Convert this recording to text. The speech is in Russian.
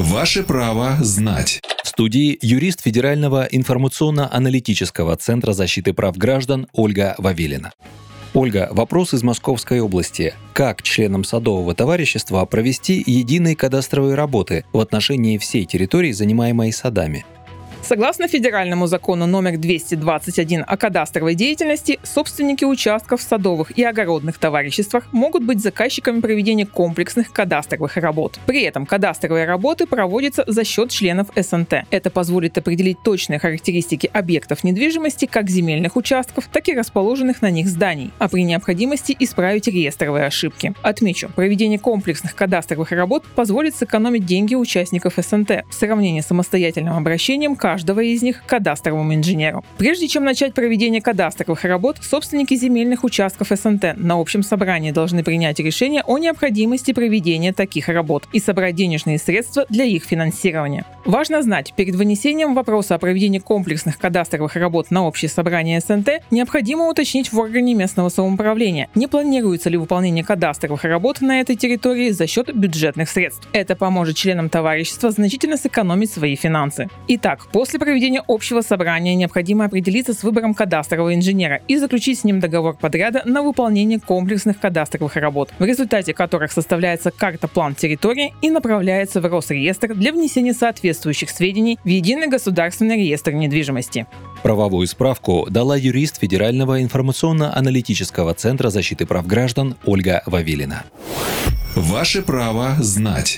Ваше право знать. В студии юрист Федерального информационно-аналитического центра защиты прав граждан Ольга Вавилина. Ольга, вопрос из Московской области. Как членам садового товарищества провести единые кадастровые работы в отношении всей территории, занимаемой садами? Согласно федеральному закону номер 221 о кадастровой деятельности, собственники участков в садовых и огородных товариществах могут быть заказчиками проведения комплексных кадастровых работ. При этом кадастровые работы проводятся за счет членов СНТ. Это позволит определить точные характеристики объектов недвижимости как земельных участков, так и расположенных на них зданий, а при необходимости исправить реестровые ошибки. Отмечу, проведение комплексных кадастровых работ позволит сэкономить деньги участников СНТ в сравнении с самостоятельным обращением к каждого из них кадастровому инженеру. Прежде чем начать проведение кадастровых работ, собственники земельных участков СНТ на общем собрании должны принять решение о необходимости проведения таких работ и собрать денежные средства для их финансирования. Важно знать, перед вынесением вопроса о проведении комплексных кадастровых работ на общее собрание СНТ необходимо уточнить в органе местного самоуправления, не планируется ли выполнение кадастровых работ на этой территории за счет бюджетных средств. Это поможет членам товарищества значительно сэкономить свои финансы. Итак, по После проведения общего собрания необходимо определиться с выбором кадастрового инженера и заключить с ним договор подряда на выполнение комплексных кадастровых работ, в результате которых составляется карта-план территории и направляется в Росреестр для внесения соответствующих сведений в Единый государственный реестр недвижимости. Правовую справку дала юрист Федерального информационно-аналитического центра защиты прав граждан Ольга Вавилина. Ваше право знать.